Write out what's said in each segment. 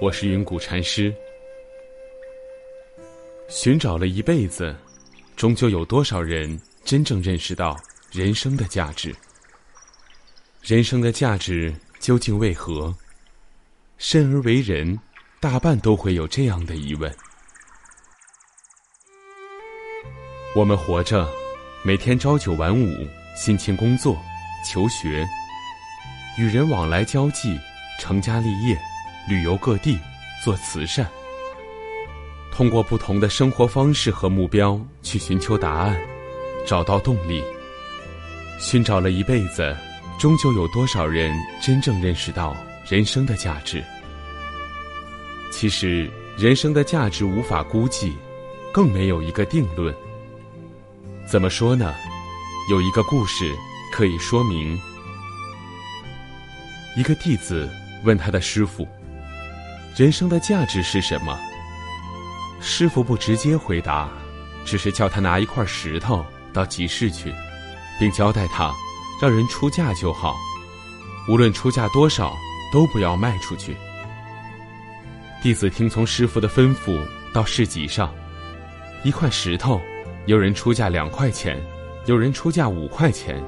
我是云谷禅师。寻找了一辈子，终究有多少人真正认识到人生的价值？人生的价值究竟为何？生而为人，大半都会有这样的疑问。我们活着，每天朝九晚五，辛勤工作、求学、与人往来交际、成家立业。旅游各地，做慈善，通过不同的生活方式和目标去寻求答案，找到动力。寻找了一辈子，终究有多少人真正认识到人生的价值？其实，人生的价值无法估计，更没有一个定论。怎么说呢？有一个故事可以说明：一个弟子问他的师傅。人生的价值是什么？师傅不直接回答，只是叫他拿一块石头到集市去，并交代他，让人出价就好，无论出价多少，都不要卖出去。弟子听从师傅的吩咐，到市集上，一块石头，有人出价两块钱，有人出价五块钱，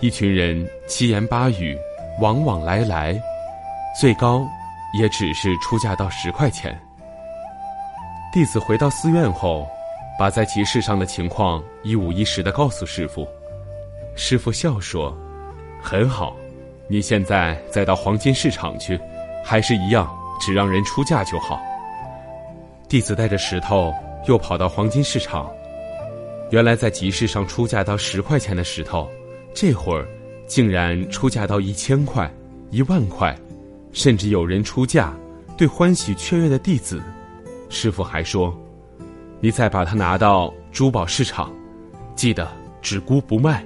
一群人七言八语，往往来来，最高。也只是出价到十块钱。弟子回到寺院后，把在集市上的情况一五一十的告诉师傅。师傅笑说：“很好，你现在再到黄金市场去，还是一样，只让人出价就好。”弟子带着石头又跑到黄金市场，原来在集市上出价到十块钱的石头，这会儿竟然出价到一千块、一万块。甚至有人出价，对欢喜雀跃的弟子，师傅还说：“你再把它拿到珠宝市场，记得只估不卖。”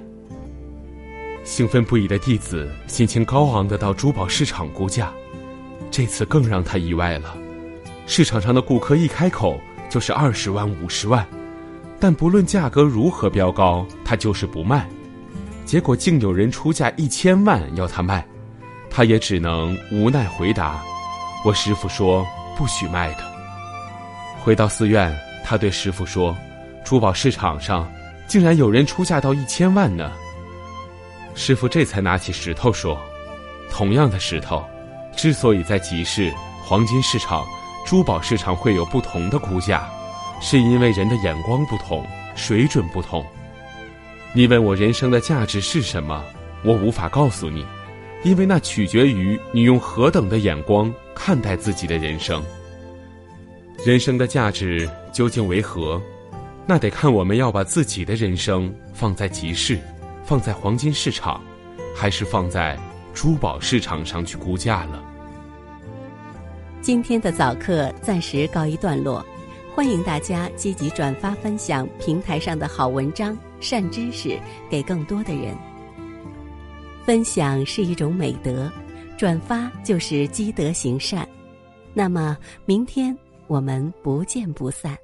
兴奋不已的弟子心情高昂的到珠宝市场估价，这次更让他意外了。市场上的顾客一开口就是二十万、五十万，但不论价格如何飙高，他就是不卖。结果竟有人出价一千万要他卖。他也只能无奈回答：“我师傅说不许卖的。”回到寺院，他对师傅说：“珠宝市场上竟然有人出价到一千万呢。”师傅这才拿起石头说：“同样的石头，之所以在集市、黄金市场、珠宝市场会有不同的估价，是因为人的眼光不同，水准不同。你问我人生的价值是什么，我无法告诉你。”因为那取决于你用何等的眼光看待自己的人生。人生的价值究竟为何？那得看我们要把自己的人生放在集市，放在黄金市场，还是放在珠宝市场上去估价了。今天的早课暂时告一段落，欢迎大家积极转发分享平台上的好文章、善知识给更多的人。分享是一种美德，转发就是积德行善。那么，明天我们不见不散。